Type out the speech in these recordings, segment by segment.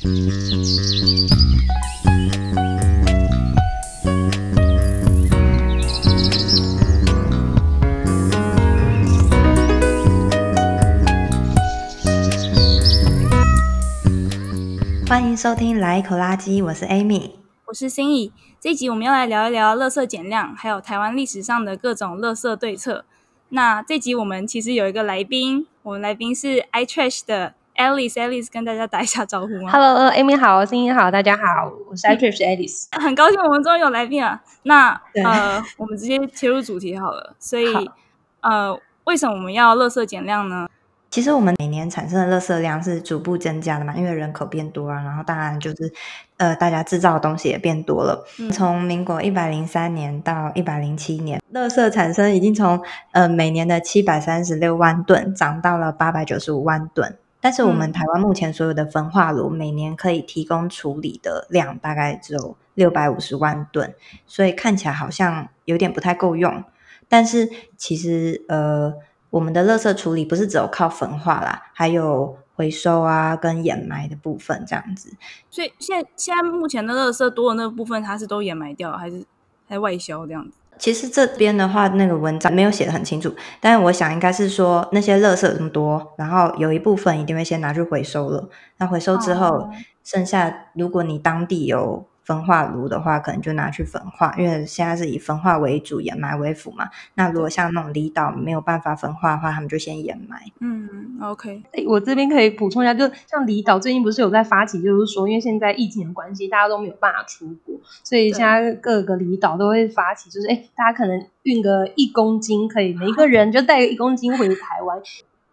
欢迎收听《来一口垃圾》，我是 Amy，我是心怡。这一集我们要来聊一聊垃圾减量，还有台湾历史上的各种垃圾对策。那这集我们其实有一个来宾，我们来宾是 iTrash 的 Alice，Alice 跟大家打一下招呼吗？Hello，Amy 好，声音好，大家好，我是 Itrish Alice 很高兴我们终于有来宾了。那呃，我们直接切入主题好了。所以呃，为什么我们要垃圾减量呢？其实我们每年产生的垃圾量是逐步增加的嘛，因为人口变多啊，然后当然就是，呃，大家制造的东西也变多了。嗯、从民国一百零三年到一百零七年，垃圾产生已经从呃每年的七百三十六万吨涨到了八百九十五万吨。但是我们台湾目前所有的焚化炉每年可以提供处理的量大概只有六百五十万吨，所以看起来好像有点不太够用。但是其实呃。我们的垃圾处理不是只有靠焚化啦，还有回收啊跟掩埋的部分这样子。所以现在现在目前的垃圾多的那个部分，它是都掩埋掉，还是还外销这样子？其实这边的话，那个文章没有写的很清楚，但是我想应该是说那些垃圾这么多，然后有一部分一定会先拿去回收了。那回收之后，哦、剩下如果你当地有。焚化炉的话，可能就拿去焚化，因为现在是以焚化为主，掩埋为辅嘛。那如果像那种离岛没有办法焚化的话，他们就先掩埋。嗯，OK。我这边可以补充一下，就像离岛最近不是有在发起，就是说，因为现在疫情的关系，大家都没有办法出国，所以现在各个离岛都会发起，就是哎，大家可能运个一公斤，可以每一个人就带一公斤回台湾。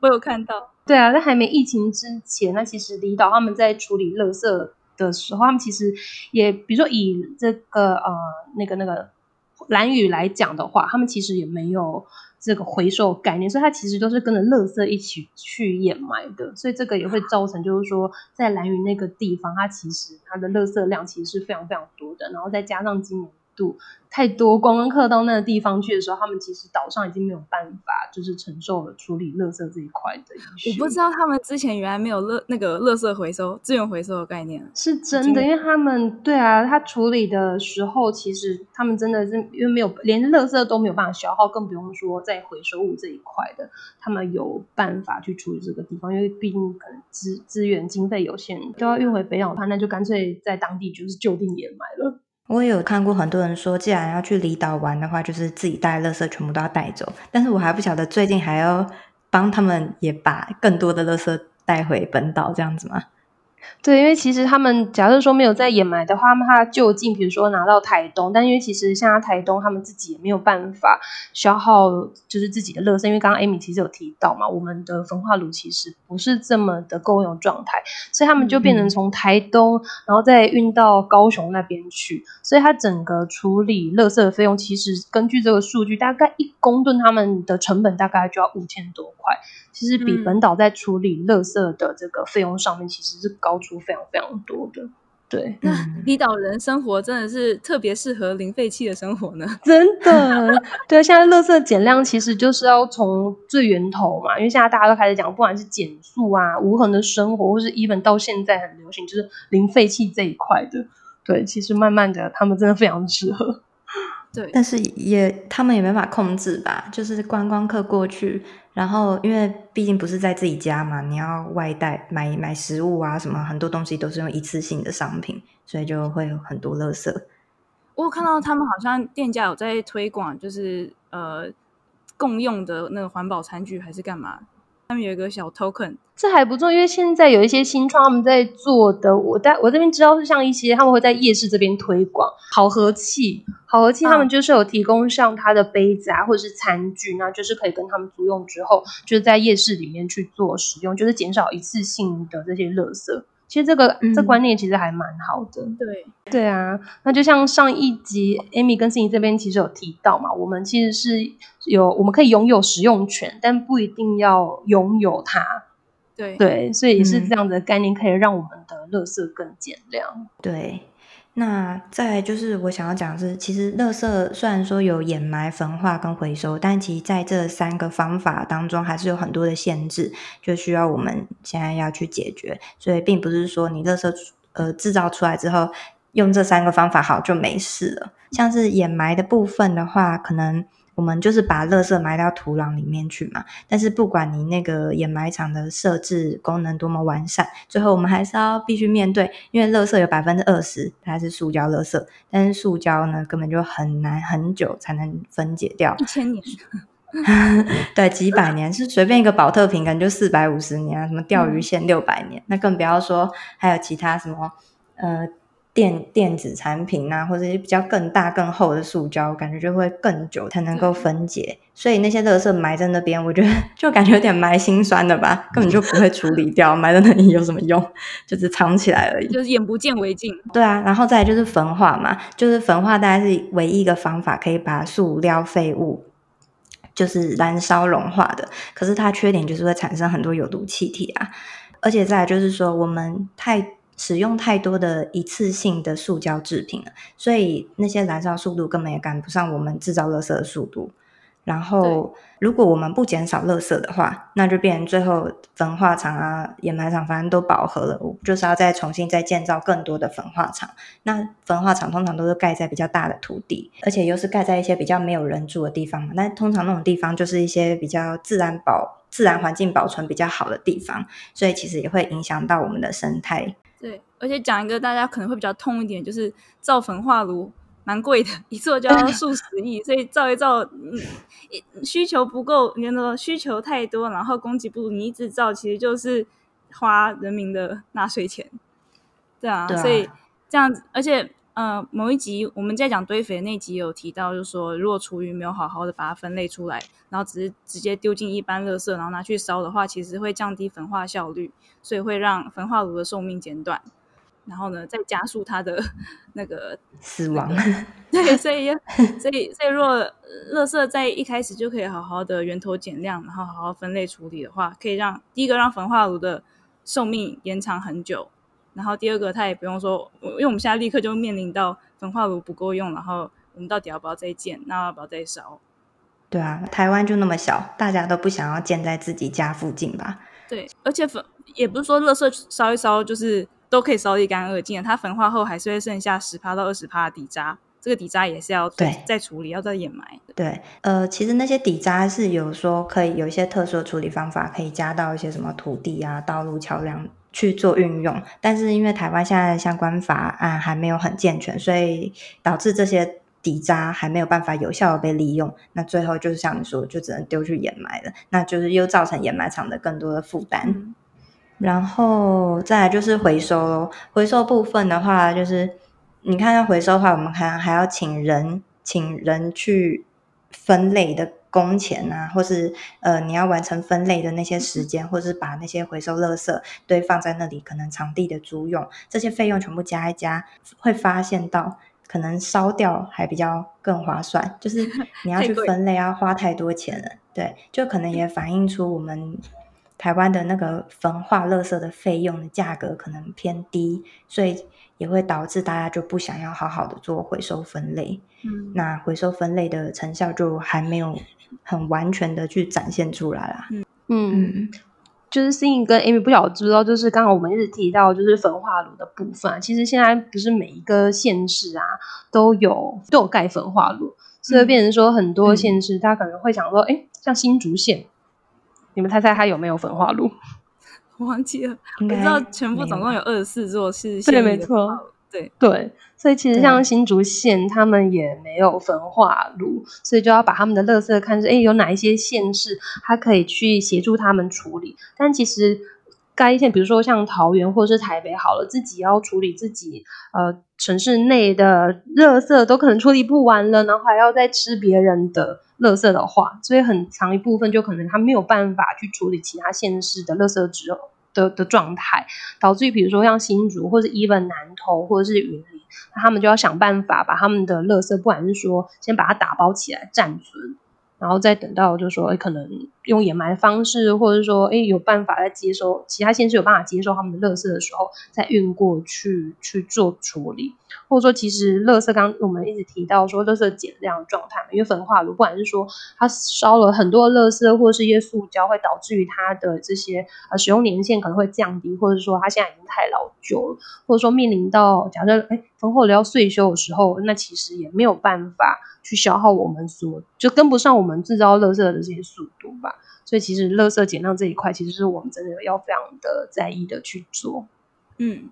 我有看到。对啊，在还没疫情之前，那其实离岛他们在处理垃圾。的时候，他们其实也，比如说以这个呃那个那个蓝雨来讲的话，他们其实也没有这个回收概念，所以它其实都是跟着垃圾一起去掩埋的，所以这个也会造成就是说，在蓝雨那个地方，它其实它的垃圾量其实是非常非常多的，然后再加上今年。度太多，观光客到那个地方去的时候，他们其实岛上已经没有办法，就是承受了处理垃圾这一块的。我不知道他们之前原来没有垃那个垃圾回收、资源回收的概念，是真的，因为他们对啊，他处理的时候，其实他们真的是因为没有连垃圾都没有办法消耗，更不用说在回收物这一块的，他们有办法去处理这个地方，因为毕竟可能资资源经费有限，都要运回北岛的话，那就干脆在当地就是就地掩埋了。我也有看过很多人说，既然要去离岛玩的话，就是自己带垃圾全部都要带走。但是我还不晓得最近还要帮他们也把更多的垃圾带回本岛这样子吗？对，因为其实他们假设说没有在掩埋的话，那他就近比如说拿到台东，但因为其实像台东他们自己也没有办法消耗，就是自己的垃圾，因为刚刚 Amy 其实有提到嘛，我们的焚化炉其实不是这么的够用状态，所以他们就变成从台东，嗯、然后再运到高雄那边去，所以它整个处理垃圾的费用，其实根据这个数据，大概一公吨他们的成本大概就要五千多块。其实比本岛在处理垃圾的这个费用上面，其实是高出非常非常多的。对，那离岛人生活真的是特别适合零废弃的生活呢？真的，对，现在垃圾减量其实就是要从最源头嘛，因为现在大家都开始讲，不管是减速啊、无痕的生活，或是 even 到现在很流行，就是零废弃这一块的。对，其实慢慢的，他们真的非常适合。对，但是也他们也没办法控制吧，就是观光客过去。然后，因为毕竟不是在自己家嘛，你要外带买买食物啊，什么很多东西都是用一次性的商品，所以就会有很多垃圾。我有看到他们好像店家有在推广，就是呃共用的那个环保餐具还是干嘛？他们有一个小 token。这还不错，因为现在有一些新创他们在做的，我在我这边知道是像一些他们会在夜市这边推广好和气，好和气他们就是有提供像他的杯子啊或者是餐具，那就是可以跟他们租用之后，就是在夜市里面去做使用，就是减少一次性的这些垃圾。其实这个、嗯、这观念其实还蛮好的。对对啊，那就像上一集 Amy 跟 Cindy 这边其实有提到嘛，我们其实是有我们可以拥有使用权，但不一定要拥有它。对对，所以也是这样的概念，可以让我们的垃圾更减量。对，那再就是我想要讲的是，其实乐色虽然说有掩埋、焚化跟回收，但其实在这三个方法当中，还是有很多的限制，就需要我们现在要去解决。所以并不是说你乐色呃制造出来之后，用这三个方法好就没事了。像是掩埋的部分的话，可能。我们就是把垃圾埋到土壤里面去嘛，但是不管你那个掩埋场的设置功能多么完善，最后我们还是要必须面对，因为垃圾有百分之二十它是塑胶垃圾，但是塑胶呢根本就很难很久才能分解掉，一千年，对，几百年是随便一个保特瓶可能就四百五十年啊，什么钓鱼线六百年，嗯，那更不要说还有其他什么呃。电电子产品啊，或者是比较更大更厚的塑胶，感觉就会更久才能够分解。所以那些垃圾埋在那边，我觉得 就感觉有点埋心酸的吧，根本就不会处理掉，埋在那里有什么用？就是藏起来而已，就是眼不见为净。对啊，然后再来就是焚化嘛，就是焚化大概是唯一一个方法可以把塑料废物就是燃烧融化的。可是它缺点就是会产生很多有毒气体啊，而且再来就是说我们太。使用太多的一次性的塑胶制品了，所以那些燃烧速度根本也赶不上我们制造垃圾的速度。然后，如果我们不减少垃圾的话，那就变成最后焚化厂啊、掩埋场反正都饱和了，我就是要再重新再建造更多的焚化厂。那焚化厂通常都是盖在比较大的土地，而且又是盖在一些比较没有人住的地方嘛。那通常那种地方就是一些比较自然保、自然环境保存比较好的地方，所以其实也会影响到我们的生态。对，而且讲一个大家可能会比较痛一点，就是造焚化炉蛮贵的，一做就要数十亿，所以造一造，嗯，需求不够，你说需求太多，然后供给不足，你一直造，其实就是花人民的纳税钱。对啊，对啊，所以这样子，而且。呃，某一集我们在讲堆肥的那集有提到，就是说，如果厨余没有好好的把它分类出来，然后只是直接丢进一般垃圾，然后拿去烧的话，其实会降低焚化效率，所以会让焚化炉的寿命减短，然后呢，再加速它的那个死亡。对，所以，所以，所以，如果垃圾在一开始就可以好好的源头减量，然后好好分类处理的话，可以让第一个让焚化炉的寿命延长很久。然后第二个，他也不用说，因为我们现在立刻就面临到焚化炉不够用，然后我们到底要不要再建？那要不要再烧？对啊，台湾就那么小，大家都不想要建在自己家附近吧？对，而且焚也不是说垃圾烧一烧就是都可以烧一干二净，它焚化后还是会剩下十趴到二十趴的底渣，这个底渣也是要对再处理，要再掩埋。对，呃，其实那些底渣是有说可以有一些特殊的处理方法，可以加到一些什么土地啊、道路、桥梁。去做运用，但是因为台湾现在的相关法案还没有很健全，所以导致这些底渣还没有办法有效的被利用。那最后就是像你说，就只能丢去掩埋了，那就是又造成掩埋场的更多的负担。嗯、然后再来就是回收咯，回收部分的话，就是你看要回收的话，我们还还要请人，请人去分类的。工钱啊，或是呃，你要完成分类的那些时间，或是把那些回收垃圾堆放在那里，可能场地的租用这些费用全部加一加，会发现到可能烧掉还比较更划算。就是 你要去分类，要花太多钱了。对，就可能也反映出我们台湾的那个焚化垃圾的费用的价格可能偏低，所以也会导致大家就不想要好好的做回收分类。嗯，那回收分类的成效就还没有。很完全的去展现出来啦。嗯。嗯，就是 sing 跟 Amy 不晓得知不知道，就是刚刚我们一直提到就是焚化炉的部分，其实现在不是每一个县市啊都有都有盖焚化炉，所以变成说很多县市他可能会想说，哎、嗯，像新竹县，你们猜猜它有没有焚化炉？我 忘记了，我知道全部总共有二十四座是县，对，没错。对对，所以其实像新竹县，他们也没有焚化炉，所以就要把他们的垃圾看是，哎，有哪一些县市，它可以去协助他们处理。但其实该县，比如说像桃园或者是台北，好了，自己要处理自己呃城市内的垃圾，都可能处理不完了，然后还要再吃别人的垃圾的话，所以很长一部分就可能他没有办法去处理其他县市的垃圾之后。的的状态，导致于比如说像新竹或者 even 南投或者是云林，那他们就要想办法把他们的垃圾，不管是说先把它打包起来暂存，然后再等到就说，可能用掩埋方式，或者说，哎，有办法来接收其他县市有办法接收他们的垃圾的时候，再运过去去做处理。或者说，其实垃圾刚我们一直提到说，垃圾减量状态嘛，因为焚化炉不管是说它烧了很多垃圾，或是一些塑胶，会导致于它的这些呃使用年限可能会降低，或者说它现在已经太老旧了，或者说面临到假设哎焚化炉要岁修的时候，那其实也没有办法去消耗我们所就跟不上我们制造垃圾的这些速度吧。所以其实垃圾减量这一块，其实是我们真的要非常的在意的去做。嗯。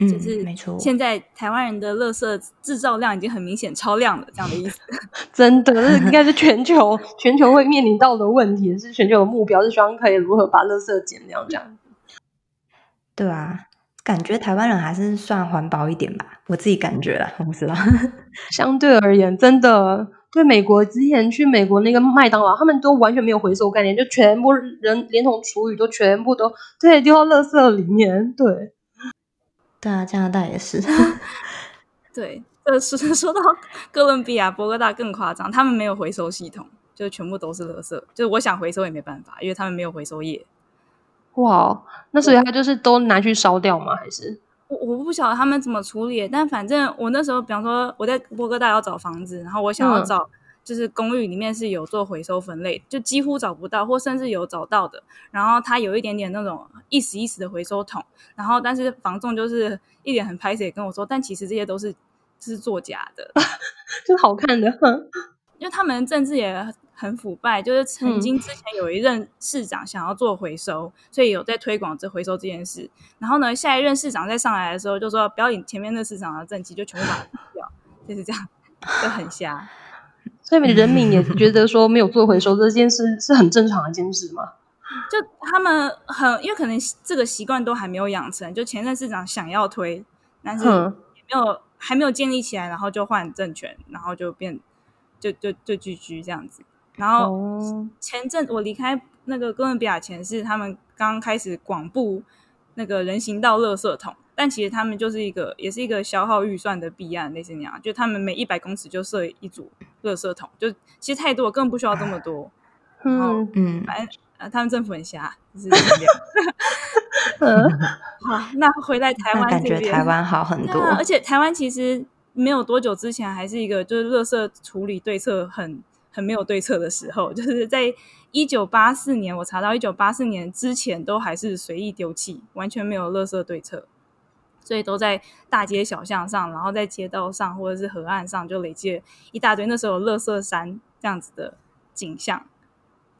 嗯，就是没错。现在台湾人的垃圾制造量已经很明显超量了，这样的意思。真的，这应该是全球全球会面临到的问题，是全球的目标，是希望可以如何把垃圾减量这样。对啊，感觉台湾人还是算环保一点吧，我自己感觉啦，我不知道。相对而言，真的，对美国之前去美国那个麦当劳，他们都完全没有回收概念，就全部人连同厨余都全部都对丢到垃圾里面，对。对啊，加拿大也是。对，呃，说说到哥伦比亚、波哥大更夸张，他们没有回收系统，就全部都是垃圾。就是我想回收也没办法，因为他们没有回收业。哇，那所以他就是都拿去烧掉吗？还是我我不晓得他们怎么处理。但反正我那时候，比方说我在波哥大要找房子，然后我想要找。嗯就是公寓里面是有做回收分类，就几乎找不到，或甚至有找到的。然后它有一点点那种一时一时的回收桶，然后但是房仲就是一脸很拍谢跟我说，但其实这些都是是作假的，就好看的。因为他们政治也很腐败，就是曾经之前有一任市长想要做回收，嗯、所以有在推广这回收这件事。然后呢，下一任市长再上来的时候，就说不要领前面那市长的政绩，就全部把它丢掉，就是这样，就很瞎。所以人民也觉得说没有做回收这件事是很正常的一件事吗？就他们很，因为可能这个习惯都还没有养成。就前任市长想要推，但是也没有还没有建立起来，然后就换政权，然后就变就就就聚居这样子。然后前阵我离开那个哥伦比亚前是他们刚开始广布那个人行道垃圾桶。但其实他们就是一个，也是一个消耗预算的弊案，类似那样。就他们每一百公尺就设一组垃圾桶，就其实太多，根本不需要这么多。嗯嗯，反正呃，他们政府很瞎，就是这样。嗯，好，那回来台湾这边，感觉台湾好很多。而且台湾其实没有多久之前，还是一个就是垃圾处理对策很很没有对策的时候，就是在一九八四年，我查到一九八四年之前都还是随意丢弃，完全没有垃圾对策。所以都在大街小巷上，然后在街道上或者是河岸上，就累积了一大堆那时候有垃圾山这样子的景象。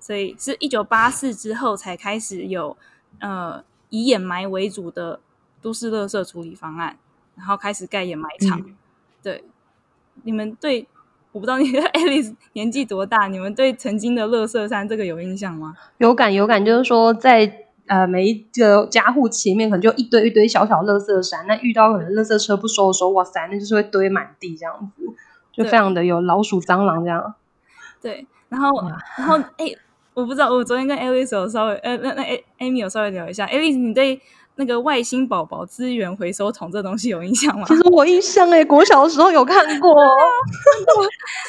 所以是一九八四之后才开始有呃以掩埋为主的都市垃圾处理方案，然后开始盖掩埋场。对，你们对我不知道你 Alice 年纪多大，你们对曾经的垃圾山这个有印象吗？有感有感，就是说在。呃，每一个家户前面可能就一堆一堆小小垃圾山，那遇到可能垃圾车不收的时候，哇塞，那就是会堆满地这样子，就非常的有老鼠、蟑螂这样。对，然后，然后，哎，我不知道，我昨天跟 Alice 有稍微，呃，那那 Amy 有稍微聊一下，Alice，你对？那个外星宝宝资源回收桶这东西有印象吗？其实我印象哎，国小的时候有看过。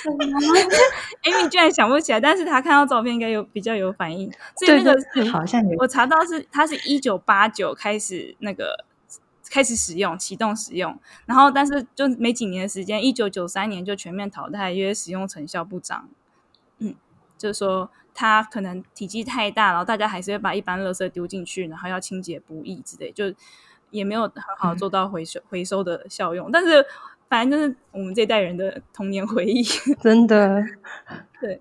Amy 居然想不起来，但是他看到照片应该有比较有反应。所以那个对好像有。我查到是，它是一九八九开始那个开始使用，启动使用，然后但是就没几年的时间，一九九三年就全面淘汰，因为使用成效不彰。嗯，就是说。它可能体积太大，然后大家还是会把一般垃圾丢进去，然后要清洁不易之类，就也没有很好做到回收、嗯、回收的效用。但是反正就是我们这一代人的童年回忆，真的。对。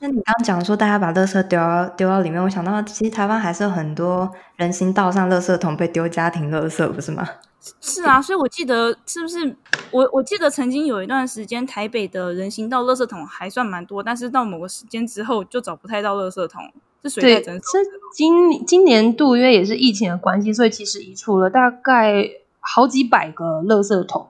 那你刚刚讲说大家把垃圾丢到丢到里面，我想到其实台湾还是有很多人行道上垃圾桶被丢家庭垃圾，不是吗？是啊，所以我记得是不是我我记得曾经有一段时间台北的人行道垃圾桶还算蛮多，但是到某个时间之后就找不太到垃圾桶，是水太是今今年度因为也是疫情的关系，所以其实移除了大概好几百个垃圾桶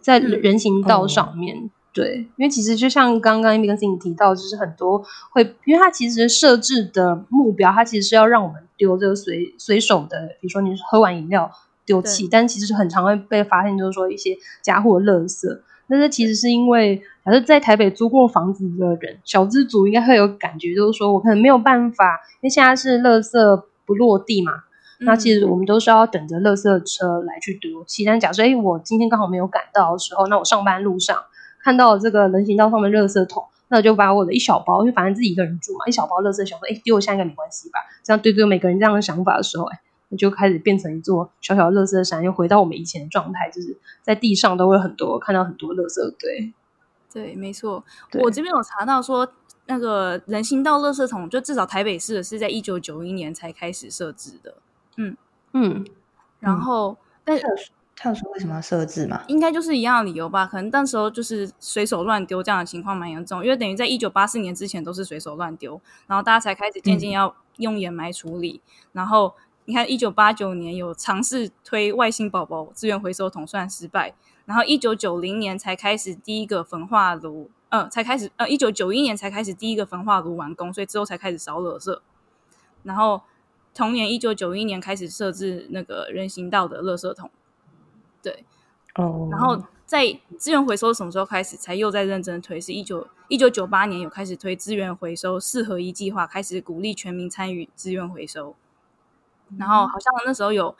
在人行道上面。嗯、对，因为其实就像刚刚 Amy 跟 Cindy 提到，就是很多会，因为它其实设置的目标，它其实是要让我们丢这个随随手的，比如说你喝完饮料。丢弃，但其实很常会被发现，就是说一些家户的垃圾。但是其实是因为，假设在台北租过房子的人，小资族应该会有感觉，就是说我可能没有办法，因为现在是垃圾不落地嘛，嗯、那其实我们都是要等着垃圾车来去丢弃。但假设哎，我今天刚好没有赶到的时候，那我上班路上看到这个人行道上的垃圾桶，那我就把我的一小包，因为反正自己一个人住嘛，一小包垃圾想说，哎，丢一下应该没关系吧？这样对对，每个人这样的想法的时候，哎。就开始变成一座小小的垃圾山，又回到我们以前的状态，就是在地上都会很多看到很多垃圾堆。对，没错。我这边有查到说，那个人行道垃圾桶，就至少台北市的是在一九九一年才开始设置的。嗯嗯。然后，嗯、但是他有说为什么要设置吗？应该就是一样的理由吧。可能那时候就是随手乱丢这样的情况蛮严重，因为等于在一九八四年之前都是随手乱丢，然后大家才开始渐渐要用掩埋处理，嗯、然后。你看，一九八九年有尝试推外星宝宝资源回收桶，算失败。然后一九九零年才开始第一个焚化炉，呃，才开始呃，一九九一年才开始第一个焚化炉完工，所以之后才开始烧垃圾。然后同年一九九一年开始设置那个人行道的垃圾桶，对，哦。然后在资源回收什么时候开始才又在认真推？是一九一九九八年有开始推资源回收四合一计划，开始鼓励全民参与资源回收。然后好像那时候有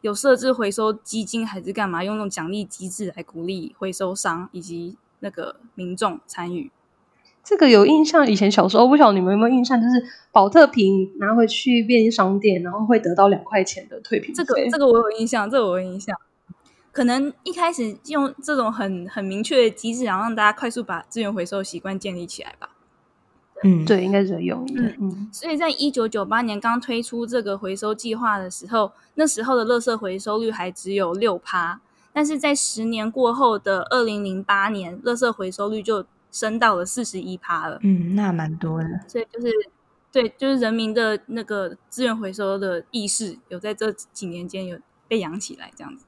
有设置回收基金还是干嘛，用那种奖励机制来鼓励回收商以及那个民众参与。这个有印象，以前小时候不晓得你们有没有印象，就是宝特瓶拿回去便利商店，然后会得到两块钱的退瓶。这个这个我有印象，这个我有印象。可能一开始用这种很很明确的机制，然后让大家快速把资源回收习惯建立起来吧。嗯，对，应该是这个用意。嗯嗯，所以在一九九八年刚推出这个回收计划的时候，那时候的垃圾回收率还只有六趴，但是在十年过后的二零零八年，垃圾回收率就升到了四十一趴了。嗯，那蛮多的。所以就是，对，就是人民的那个资源回收的意识，有在这几年间有被养起来，这样子。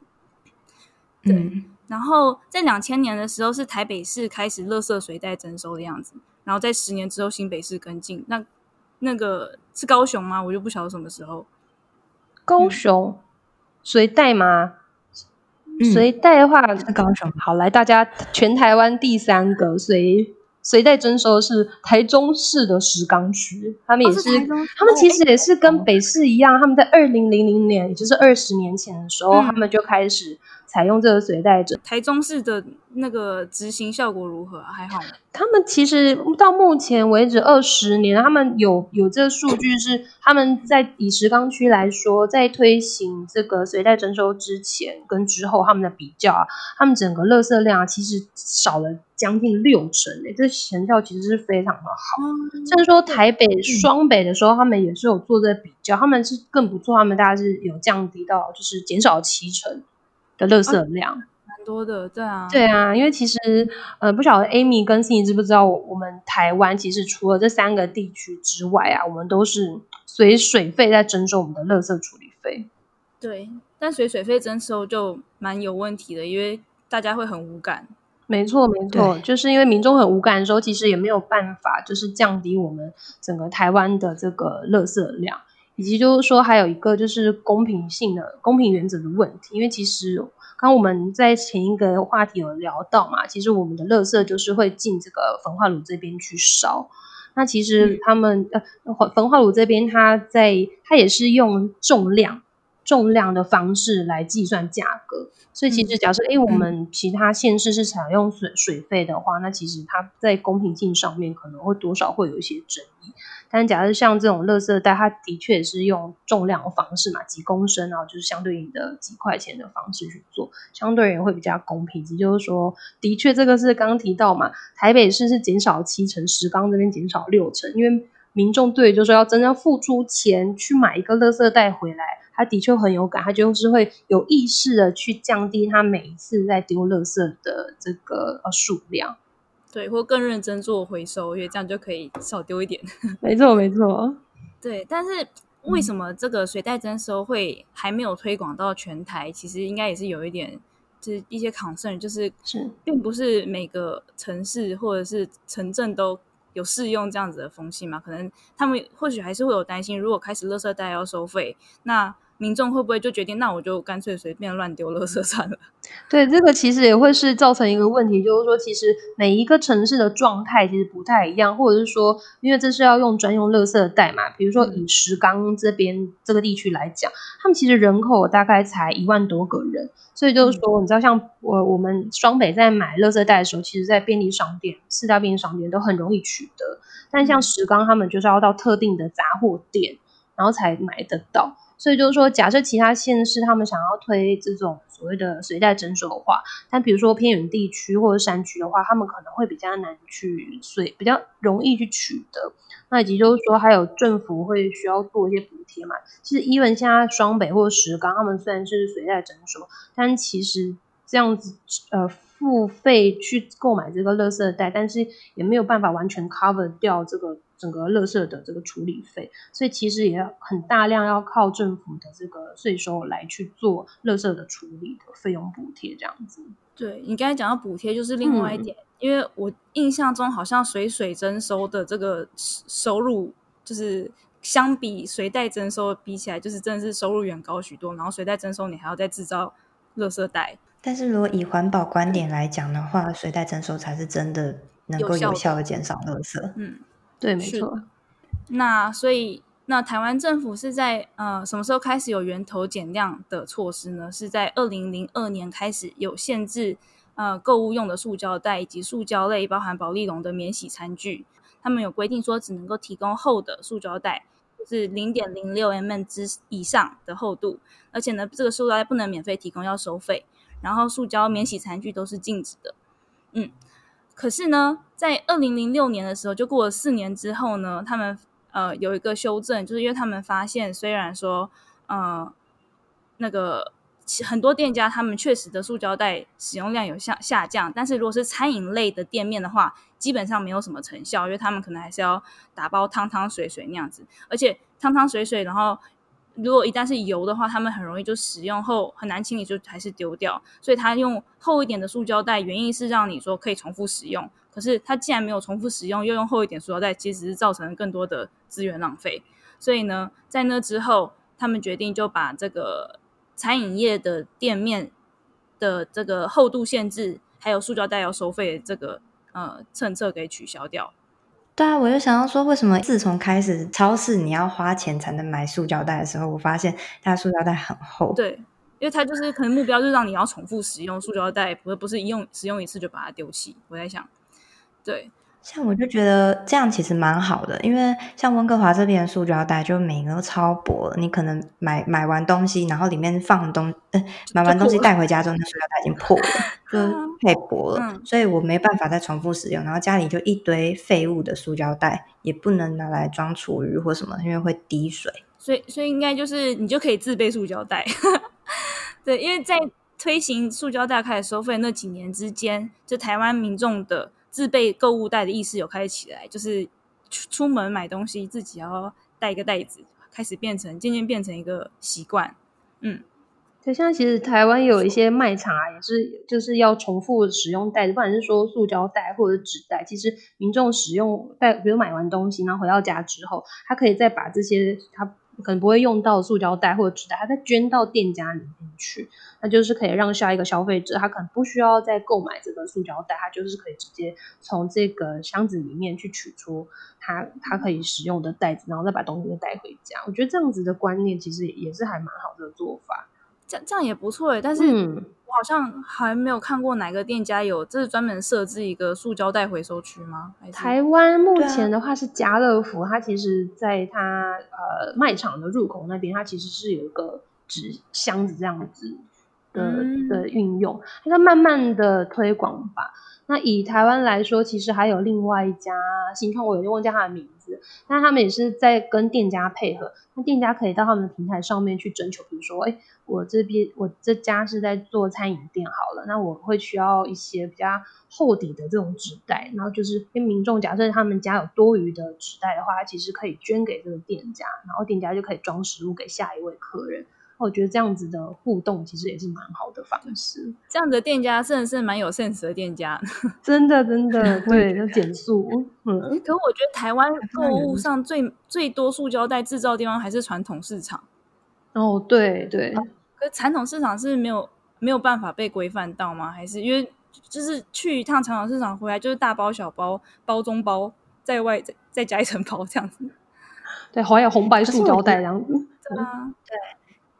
对。嗯。然后在两千年的时候，是台北市开始垃圾随袋征收的样子。然后在十年之后，新北市跟进。那那个是高雄吗？我就不晓得什么时候。高雄随带吗？随带的话是高雄。好，来大家，全台湾第三个随随带征收的是台中市的石冈区，他们也是，哦、是他们其实也是跟北市一样，他们在二零零零年，也就是二十年前的时候，嗯、他们就开始。采用这个随袋者，台中市的那个执行效果如何？还好吗？他们其实到目前为止二十年，他们有有这个数据是他们在以石冈区来说，在推行这个随袋征收之前跟之后，他们的比较啊，他们整个垃圾量啊，其实少了将近六成诶，这成效其实是非常的好。嗯、甚至说台北双北的时候，他们也是有做这个比较，他们是更不错，他们大概是有降低到就是减少七成。的垃圾量蛮多的，对啊，对啊，因为其实呃，不晓得 Amy 跟 Cindy 知不知道我，我们台湾其实除了这三个地区之外啊，我们都是随水费在征收我们的垃圾处理费。对，但随水费征收就蛮有问题的，因为大家会很无感。没错，没错，就是因为民众很无感的时候，其实也没有办法，就是降低我们整个台湾的这个垃圾量。以及就是说，还有一个就是公平性的公平原则的问题，因为其实刚刚我们在前一个话题有聊到嘛，其实我们的垃圾就是会进这个焚化炉这边去烧。那其实他们、嗯、呃焚化炉这边，它在它也是用重量重量的方式来计算价格。所以其实假设诶我们其他县市是采用水水费的话，那其实它在公平性上面可能会多少会有一些争议。但假如像这种垃圾袋，它的确是用重量的方式嘛，几公升啊，就是相对应的几块钱的方式去做，相对而言会比较公平。也就是说，的确这个是刚刚提到嘛，台北市是减少七成，石冈这边减少六成，因为民众对就是说要真正付出钱去买一个垃圾袋回来，他的确很有感，他就是会有意识的去降低他每一次在丢垃圾的这个呃数量。对，或更认真做回收，因为这样就可以少丢一点。没错，没错。对，但是为什么这个水袋征收会还没有推广到全台？其实应该也是有一点，就是一些 concern，就是是并不是每个城市或者是城镇都有适用这样子的风气嘛？可能他们或许还是会有担心，如果开始垃圾袋要收费，那民众会不会就决定，那我就干脆随便乱丢垃圾算了？对，这个其实也会是造成一个问题，就是说，其实每一个城市的状态其实不太一样，或者是说，因为这是要用专用垃圾袋嘛，比如说以石冈这边这个地区来讲，他们其实人口大概才一万多个人，所以就是说，你知道，像我我们双北在买垃圾袋的时候，其实在便利商店、四大便利商店都很容易取得，但像石冈他们就是要到特定的杂货店，然后才买得到。所以就是说，假设其他县市他们想要推这种所谓的随袋征收的话，但比如说偏远地区或者山区的话，他们可能会比较难去随，比较容易去取得。那以及就是说，还有政府会需要做一些补贴嘛。其实，even 现在双北或者石冈，他们虽然是随袋征收，但其实这样子呃付费去购买这个垃圾袋，但是也没有办法完全 cover 掉这个。整个垃圾的这个处理费，所以其实也很大量要靠政府的这个税收来去做垃圾的处理的费用补贴，这样子。对，你刚才讲到补贴，就是另外一点，嗯、因为我印象中好像随水征收的这个收入，就是相比随袋征收比起来，就是真的是收入远高许多。然后随袋征收你还要再制造垃圾袋，但是如果以环保观点来讲的话，随袋征收才是真的能够有效的减少垃圾。嗯。对，没错。那所以，那台湾政府是在呃什么时候开始有源头减量的措施呢？是在二零零二年开始有限制呃购物用的塑胶袋以及塑胶类包含保丽龙的免洗餐具，他们有规定说只能够提供厚的塑胶袋，就是零点零六 mm 之以上的厚度，而且呢，这个塑胶袋不能免费提供，要收费。然后，塑胶免洗餐具都是禁止的。嗯。可是呢，在二零零六年的时候，就过了四年之后呢，他们呃有一个修正，就是因为他们发现，虽然说呃那个很多店家他们确实的塑胶袋使用量有下下降，但是如果是餐饮类的店面的话，基本上没有什么成效，因为他们可能还是要打包汤汤水水那样子，而且汤汤水水，然后。如果一旦是油的话，他们很容易就使用后很难清理，就还是丢掉。所以他用厚一点的塑胶袋，原因是让你说可以重复使用。可是他既然没有重复使用，又用厚一点塑胶袋，其实是造成更多的资源浪费。所以呢，在那之后，他们决定就把这个餐饮业的店面的这个厚度限制，还有塑胶袋要收费这个呃政策给取消掉。对啊，我就想要说，为什么自从开始超市你要花钱才能买塑胶袋的时候，我发现它塑胶袋很厚。对，因为它就是可能目标就是让你要重复使用塑胶袋，不是不是一用使用一次就把它丢弃。我在想，对。像我就觉得这样其实蛮好的，因为像温哥华这边的塑胶袋就每个都超薄，你可能买买完东西，然后里面放东，呃，买完东西带回家之后，那塑胶袋已经破了，就太薄了，嗯，所以我没办法再重复使用，然后家里就一堆废物的塑胶袋，也不能拿来装厨余或什么，因为会滴水。所以，所以应该就是你就可以自备塑胶袋，对，因为在推行塑胶袋开始收费那几年之间，就台湾民众的。自备购物袋的意识有开始起来，就是出出门买东西自己要带一个袋子，开始变成渐渐变成一个习惯。嗯，对，现在其实台湾有一些卖场啊，也是就是要重复使用袋子，不管是说塑胶袋或者纸袋，其实民众使用袋，比如买完东西然后回到家之后，他可以再把这些他。可能不会用到塑胶袋或者纸袋，它再捐到店家里面去，那就是可以让下一个消费者，他可能不需要再购买这个塑胶袋，他就是可以直接从这个箱子里面去取出他他可以使用的袋子，然后再把东西带回家。我觉得这样子的观念其实也是还蛮好的做法。这这样也不错诶，但是我好像还没有看过哪个店家有，这是专门设置一个塑胶袋回收区吗？台湾目前的话是家乐福，它其实在它呃卖场的入口那边，它其实是有一个纸箱子这样子的、嗯、的运用，它在慢慢的推广吧。那以台湾来说，其实还有另外一家新创，我有点忘记它的名字，但他们也是在跟店家配合，那店家可以到他们的平台上面去征求，比如说，哎。我这边我这家是在做餐饮店好了，那我会需要一些比较厚底的这种纸袋，然后就是跟民众假设他们家有多余的纸袋的话，他其实可以捐给这个店家，然后店家就可以装食物给下一位客人。我觉得这样子的互动其实也是蛮好的方式。这样子的店家真的是蛮有 sense 的店家，真的真 的对，就减速。嗯，可我觉得台湾购物上最最多塑胶袋制造的地方还是传统市场。哦，对对。可传统市场是没有没有办法被规范到吗？还是因为就是去一趟传统市场回来就是大包小包，包中包，在外再再加一层包这样子？对，还有红白塑胶袋这样子。对啊，对。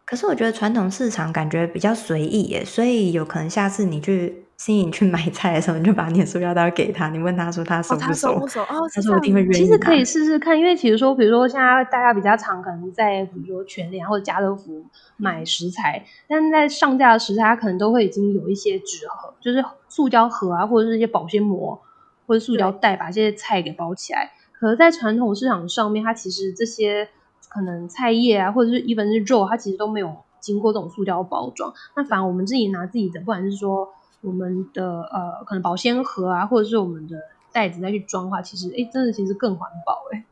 可是我觉得传统市场感觉比较随意耶，所以有可能下次你去。心颖去买菜的时候，你就把你的塑料袋给他，你问他说他收不收？哦、他收不收？哦，他说一定会愿意。其实可以试试看，因为其实说，比如说现在大家比较常可能在比如说全联或者家乐福买食材，嗯、但是在上架的食材，它可能都会已经有一些纸盒，就是塑胶盒啊，或者是一些保鲜膜或者塑胶袋，把这些菜给包起来。可是，在传统市场上面，它其实这些可能菜叶啊，或者是一般是肉，它其实都没有经过这种塑胶包装。那反而我们自己拿自己的，不管是说。我们的呃，可能保鲜盒啊，或者是我们的袋子再去装的话，其实哎，真的其实更环保哎。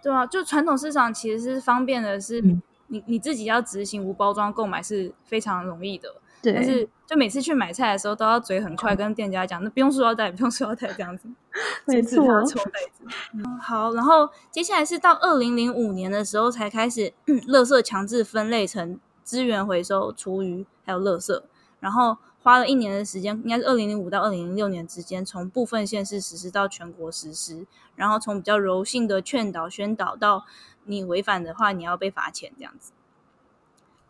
对啊，就传统市场其实是方便的是，嗯、你你自己要执行无包装购买是非常容易的。对。但是就每次去买菜的时候，都要嘴很快，跟店家讲，那不用塑料袋，不用塑料袋这样子。没错。抽袋子。嗯，好，然后接下来是到二零零五年的时候才开始，垃圾强制分类成资源回收、厨余还有垃圾，然后。花了一年的时间，应该是二零零五到二零零六年之间，从部分县市实施到全国实施，然后从比较柔性的劝导宣导到你违反的话，你要被罚钱这样子。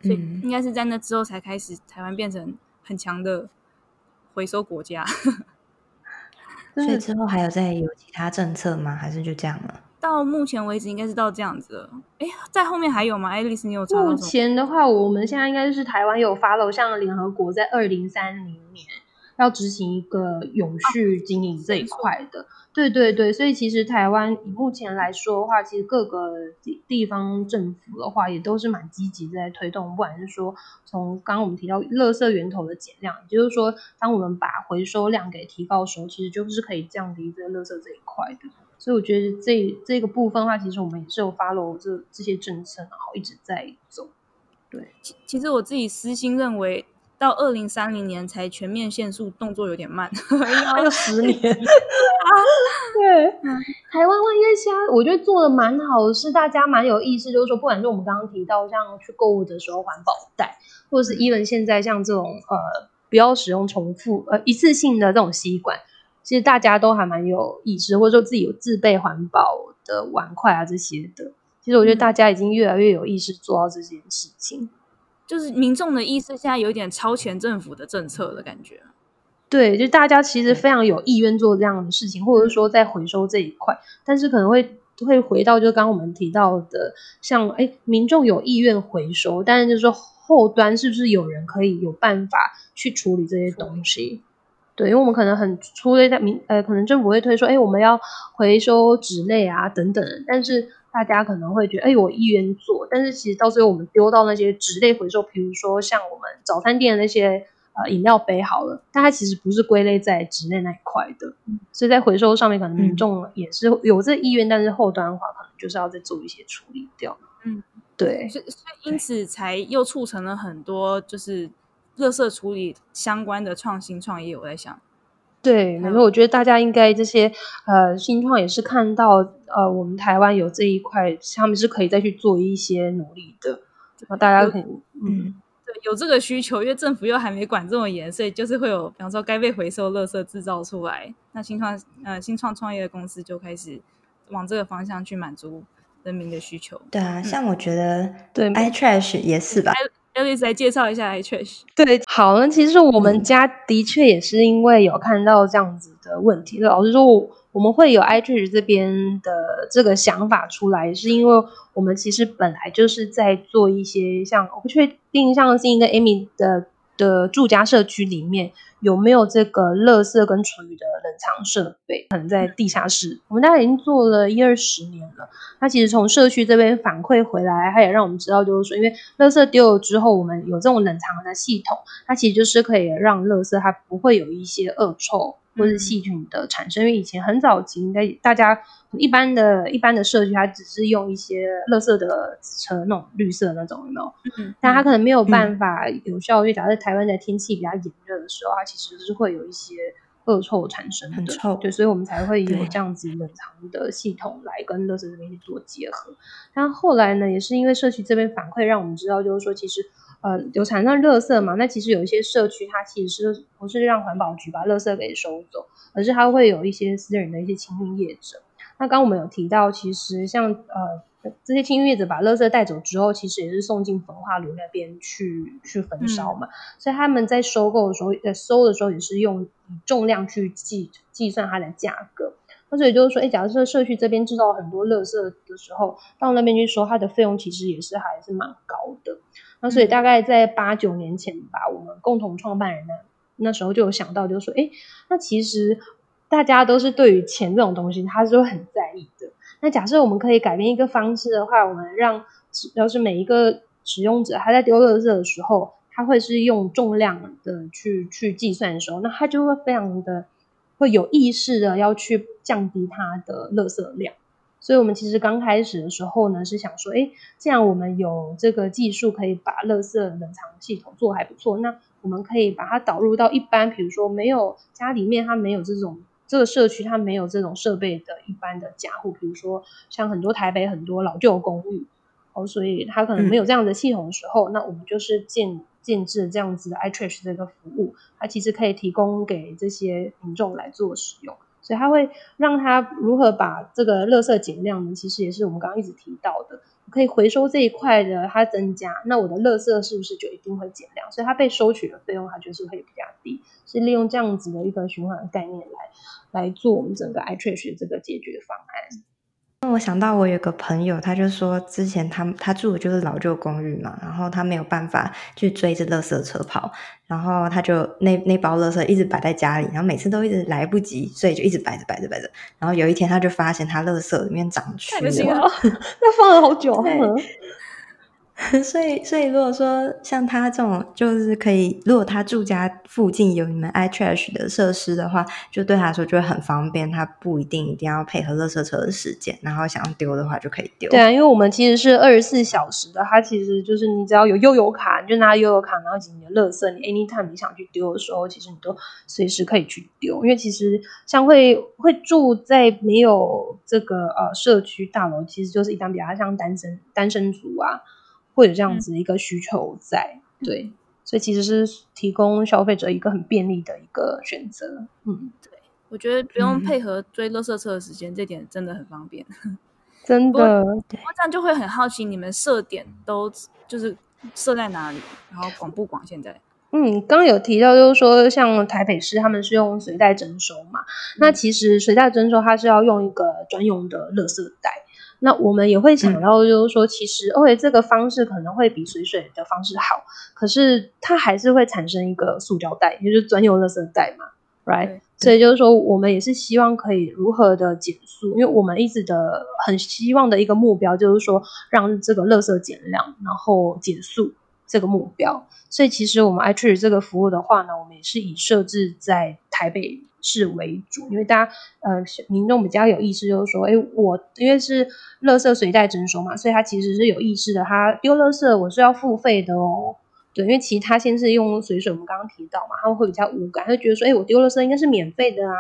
所以应该是在那之后才开始，台湾变成很强的回收国家。所以之后还有再有其他政策吗？还是就这样了？到目前为止应该是到这样子了。哎，在后面还有吗？爱丽丝，你有查到？目前的话，我们现在应该就是台湾有 follow，像联合国在二零三零年要执行一个永续经营这一块的。啊对对对，所以其实台湾以目前来说的话，其实各个地地方政府的话，也都是蛮积极在推动，不管是说从刚刚我们提到垃圾源头的减量，也就是说，当我们把回收量给提高的时候，其实就是可以降低这个垃圾这一块的。所以我觉得这这个部分的话，其实我们也是有 follow 这这些政策，然后一直在走。对，其其实我自己私心认为。到二零三零年才全面限速，动作有点慢，还有十年。对，台湾万月虾我觉得做的蛮好的，是大家蛮有意识，就是说，不管是我们刚刚提到像去购物的时候环保袋，或者是 even 现在像这种呃不要使用重复呃一次性的这种吸管，其实大家都还蛮有意识，或者说自己有自备环保的碗筷啊这些的。其实我觉得大家已经越来越有意识做到这件事情。就是民众的意思现在有一点超前政府的政策的感觉，对，就大家其实非常有意愿做这样的事情，或者说在回收这一块，但是可能会会回到就刚刚我们提到的，像哎，民众有意愿回收，但是就是说后端是不是有人可以有办法去处理这些东西？对，因为我们可能很粗略在民呃，可能政府会推说，哎，我们要回收纸类啊等等，但是。大家可能会觉得，哎，我意愿做，但是其实到最后我们丢到那些纸类回收，比如说像我们早餐店的那些呃饮料杯好了，但它其实不是归类在纸类那一块的，所以在回收上面可能民众也是有这意愿，嗯、但是后端的话可能就是要再做一些处理掉。嗯，对，所以因此才又促成了很多就是垃圾处理相关的创新创业。我在想。对，没错，我觉得大家应该这些呃新创也是看到呃我们台湾有这一块，他们是可以再去做一些努力的。然后大家可以嗯，对，有这个需求，因为政府又还没管这么严，所以就是会有，比方说该被回收垃圾制造出来，那新创呃新创创业的公司就开始往这个方向去满足人民的需求。对啊，像我觉得对 iTrash 也是吧。Alice 来介绍一下 iTrash。对，好，那其实我们家的确也是因为有看到这样子的问题。老实说，我我们会有 iTrash 这边的这个想法出来，是因为我们其实本来就是在做一些像我不确定像是一个 Amy 的的住家社区里面。有没有这个垃圾跟厨余的冷藏设备？可能在地下室，我们大概已经做了一二十年了。那其实从社区这边反馈回来，它也让我们知道，就是说，因为垃圾丢了之后，我们有这种冷藏的系统，它其实就是可以让垃圾它不会有一些恶臭。或是细菌的产生，因为以前很早期，应该大家一般的一般的社区，它只是用一些垃圾的车，那种绿色那种，有没有？嗯，但它可能没有办法有效，因为假设台湾的天气比较炎热的时候，它其实是会有一些恶臭产生的，很臭。对，所以我们才会有这样子冷藏的系统来跟乐色这边去做结合。但后来呢，也是因为社区这边反馈，让我们知道，就是说其实呃有产生垃圾嘛，那其实有一些社区它其实是不是让环保局把垃圾给收走，而是它会有一些私人的一些清运业者。那刚刚我们有提到，其实像呃。这些清运业者把垃圾带走之后，其实也是送进焚化炉那边去去焚烧嘛，嗯、所以他们在收购的时候，在收的时候也是用重量去计计算它的价格。那所以就是说，哎，假设社区这边制造很多垃圾的时候，到那边去收，它的费用其实也是还是蛮高的。那所以大概在八九年前吧，我们共同创办人呢，那时候就有想到，就是说，哎，那其实大家都是对于钱这种东西，他是会很在意的。那假设我们可以改变一个方式的话，我们让要是每一个使用者他在丢垃圾的时候，他会是用重量的去去计算的时候，那他就会非常的会有意识的要去降低他的垃圾量。所以我们其实刚开始的时候呢，是想说，哎，既然我们有这个技术可以把垃圾冷藏系统做还不错，那我们可以把它导入到一般，比如说没有家里面它没有这种。这个社区它没有这种设备的一般的家户，比如说像很多台北很多老旧公寓，哦，所以它可能没有这样的系统的时候，嗯、那我们就是建建制这样子的 iTrash 这个服务，它其实可以提供给这些民众来做使用，所以它会让它如何把这个垃圾减量呢？其实也是我们刚刚一直提到的。可以回收这一块的，它增加，那我的垃圾是不是就一定会减量？所以它被收取的费用，它就是会比较低，是利用这样子的一个循环的概念来来做我们整个 iTrash 这个解决方案。那我想到我有个朋友，他就说之前他他住的就是老旧公寓嘛，然后他没有办法去追着垃圾车跑，然后他就那那包垃圾一直摆在家里，然后每次都一直来不及，所以就一直摆着摆着摆着，然后有一天他就发现他垃圾里面长蛆了，那放了好久。所以，所以如果说像他这种，就是可以，如果他住家附近有你们 iTrash 的设施的话，就对他来说就会很方便。他不一定一定要配合垃圾车的时间，然后想要丢的话就可以丢。对啊，因为我们其实是二十四小时的，它其实就是你只要有悠游卡，你就拿悠游卡，然后以及你的垃圾，你 anytime 你想去丢的时候，其实你都随时可以去丢。因为其实像会会住在没有这个呃社区大楼，其实就是一般比较像单身单身族啊。会有这样子一个需求在，嗯、对，所以其实是提供消费者一个很便利的一个选择。嗯，对，我觉得不用配合追垃圾车的时间，嗯、这点真的很方便。真的，我这样就会很好奇，你们设点都就是设在哪里，然后广不广？现在，嗯，刚刚有提到，就是说像台北市他们是用随袋征收嘛，嗯、那其实随袋征收它是要用一个专用的垃圾袋。那我们也会想到，就是说，其实，OK，这个方式可能会比水水的方式好，可是它还是会产生一个塑胶袋，也就是专用垃圾袋嘛，right？所以就是说，我们也是希望可以如何的减速，因为我们一直的很希望的一个目标就是说，让这个垃圾减量，然后减速这个目标。所以其实我们 iTree 这个服务的话呢，我们也是以设置在台北市为主，因为大家呃民众比较有意识，就是说，哎，我因为是垃圾随袋征收嘛，所以他其实是有意识的，他丢垃圾我是要付费的哦。对，因为其他先是用随水，我们刚刚提到嘛，他们会比较无感，会觉得说，哎，我丢垃圾应该是免费的啊。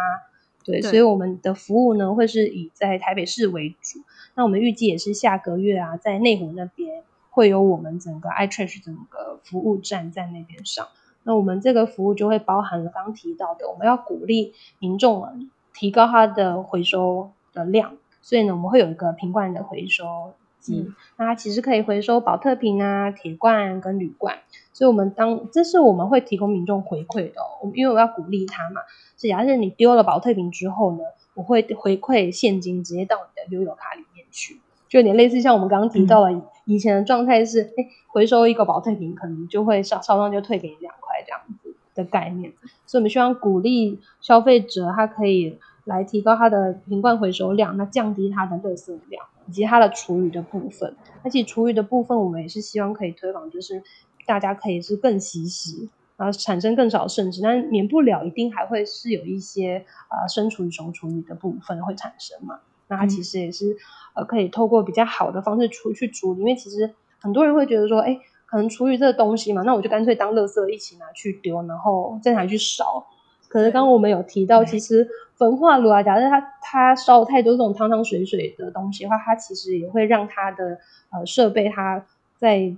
对，对所以我们的服务呢会是以在台北市为主。那我们预计也是下个月啊，在内湖那边会有我们整个 iTrash 整个服务站在那边上。那我们这个服务就会包含了刚刚提到的，我们要鼓励民众提高它的回收的量，所以呢，我们会有一个瓶罐的回收机，嗯、那它其实可以回收宝特瓶啊、铁罐跟铝罐，所以我们当这是我们会提供民众回馈的，哦，因为我要鼓励他嘛，是假设你丢了宝特瓶之后呢，我会回馈现金直接到你的悠游卡里面去，就有点类似像我们刚刚提到的以前的状态是，哎、嗯，回收一个宝特瓶可能就会稍稍上就退给你两块。这样子的概念，所以我们希望鼓励消费者，他可以来提高他的瓶罐回收量，那降低他的垃圾量以及他的厨余的部分。而且厨余的部分，我们也是希望可以推广，就是大家可以是更惜食，然后产生更少甚至，但免不了一定还会是有一些呃生厨余、熟厨余的部分会产生嘛。那它其实也是呃可以透过比较好的方式出去处理，因为其实很多人会觉得说，哎。可能厨余这个东西嘛，那我就干脆当垃圾一起拿去丢，然后再拿去烧。可是刚刚我们有提到，其实焚化炉啊，假设它它烧太多这种汤汤水水的东西的话，它其实也会让它的呃设备它在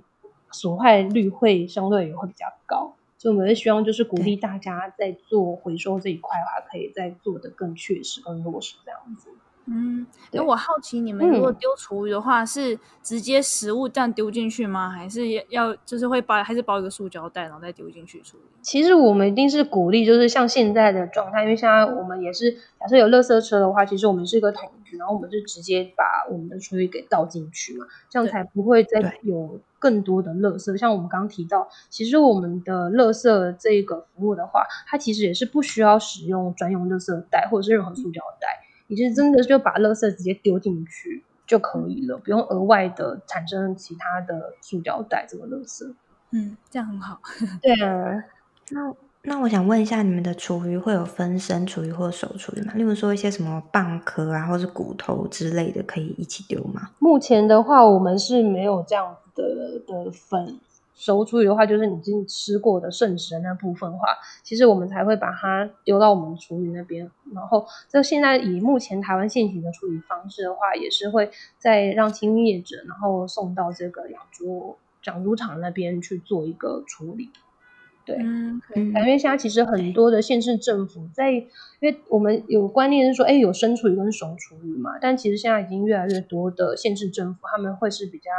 损坏率会相对也会比较高。所以我们会希望就是鼓励大家在做回收这一块的话，可以再做的更确实、更落实这样子。嗯，那我好奇你们如果丢厨余的话，嗯、是直接食物这样丢进去吗？还是要就是会包，还是包一个塑胶袋，然后再丢进去处理？其实我们一定是鼓励，就是像现在的状态，因为现在我们也是假设有垃圾车的话，其实我们是一个桶子，然后我们就直接把我们的厨余给倒进去嘛，这样才不会再有更多的垃圾。像我们刚刚提到，其实我们的垃圾这个服务的话，它其实也是不需要使用专用垃圾袋或者是任何塑胶袋。你是真的就把垃圾直接丢进去就可以了，不用额外的产生其他的塑料袋这个垃圾。嗯，这样很好。对啊，那那我想问一下，你们的厨余会有分生厨余或熟厨余吗？例如说一些什么蚌壳啊，或是骨头之类的，可以一起丢吗？目前的话，我们是没有这样子的的分。熟厨余的话，就是你已经吃过的剩食的那部分的话，其实我们才会把它丢到我们厨余那边。然后，这现在以目前台湾现行的处理方式的话，也是会再让清运业者，然后送到这个养猪养猪场那边去做一个处理。对，嗯，因为现在其实很多的县市政府在，因为我们有观念是说，哎，有生厨余跟熟厨余嘛，但其实现在已经越来越多的县市政府他们会是比较。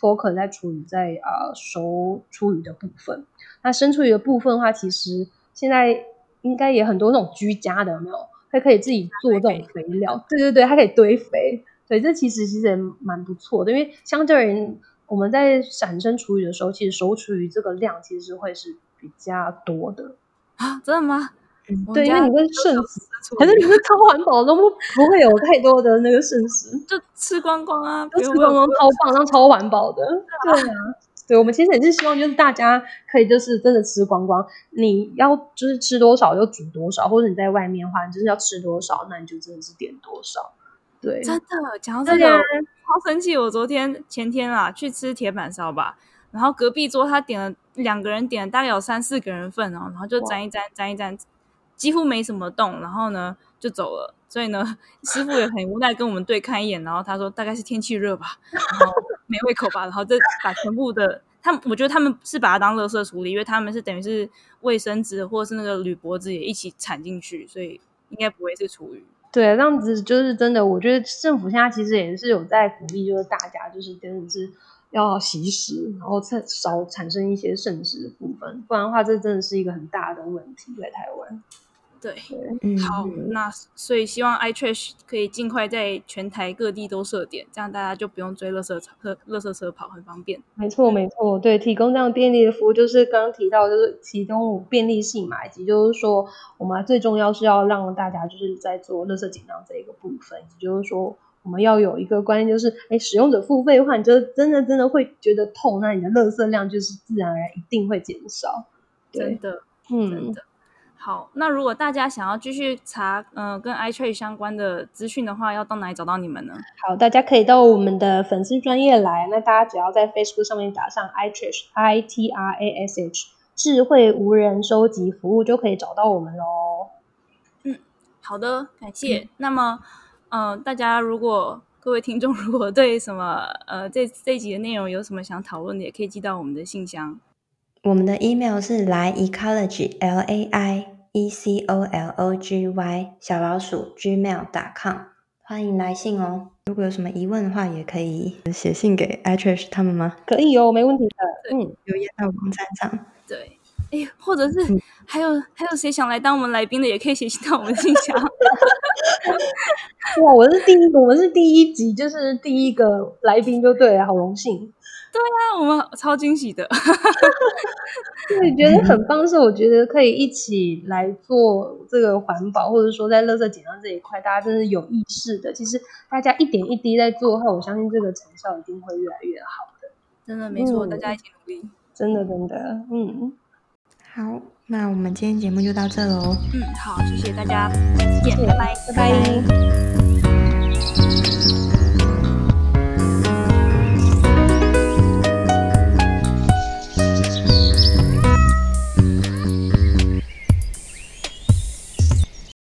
Focus 在处理在啊、呃、熟厨余的部分，那生厨余的部分的话，其实现在应该也很多那种居家的，有没有？它可以自己做这种肥料，对对对，它可以堆肥，对，这其实其实也蛮不错的，因为相对而言我们在产生厨余的时候，其实熟厨余这个量其实会是比较多的啊，真的吗？对，因为你会剩食，可是你是超环保，都不不会有太多的那个剩食，就吃光光啊，就吃光光，超棒，然后超环保的。对啊，对，我们其实也是希望，就是大家可以就是真的吃光光。你要就是吃多少就煮多少，或者你在外面的话，你就是要吃多少，那你就真的是点多少。对，真的讲到这个，超生气！我昨天前天啊去吃铁板烧吧，然后隔壁桌他点了两个人点了大概有三四个人份哦，然后就沾一沾，沾一沾。几乎没什么动，然后呢就走了。所以呢，师傅也很无奈跟我们对看一眼，然后他说大概是天气热吧，然后没胃口吧，然后再把全部的他们，我觉得他们是把它当垃圾处理，因为他们是等于是卫生纸或者是那个铝箔纸也一起铲进去，所以应该不会是厨余。对，这样子就是真的。我觉得政府现在其实也是有在鼓励，就是大家就是真的是要惜食，然后少产生一些剩食的部分，不然的话，这真的是一个很大的问题在台湾。对，好，那所以希望 iTrash 可以尽快在全台各地都设点，这样大家就不用追垃圾车、垃圾车跑，很方便。没错，没错，对，提供这样便利的服务，就是刚刚提到，就是其中便利性嘛，以及就是说，我们最重要是要让大家就是在做垃圾减量这一个部分，也就是说，我们要有一个观念，就是，哎，使用者付费的话，你就真的真的会觉得痛，那你的垃圾量就是自然而然一定会减少。真的，嗯，真的。好，那如果大家想要继续查，嗯、呃，跟 iTrade 相关的资讯的话，要到哪里找到你们呢？好，大家可以到我们的粉丝专业来，那大家只要在 Facebook 上面打上 iTrash I T R A S H 智慧无人收集服务，就可以找到我们喽。嗯，好的，感谢。嗯、那么，嗯、呃，大家如果各位听众如果对什么，呃，这这一集的内容有什么想讨论的，也可以寄到我们的信箱。我们的 email 是来 ecology l a i e c o l o g y 小老鼠 gmail.com，欢迎来信哦。如果有什么疑问的话，也可以写信给 i t r i s h 他们吗？可以哦，没问题的。嗯，留言到网站上。对，哎，或者是、嗯、还有还有谁想来当我们来宾的，也可以写信到我们信箱。哇，我是第一个，我是第一集，就是第一个来宾，就对了，好荣幸。对啊，我们超惊喜的，对，觉得很棒。是我觉得可以一起来做这个环保，或者说在垃圾减量这一块，大家真是有意识的。其实大家一点一滴在做的话，我相信这个成效一定会越来越好的。真的没错，嗯、大家一起努力，真的真的，嗯。好，那我们今天节目就到这喽。嗯，好，谢谢大家，再见，拜拜，拜拜。拜拜。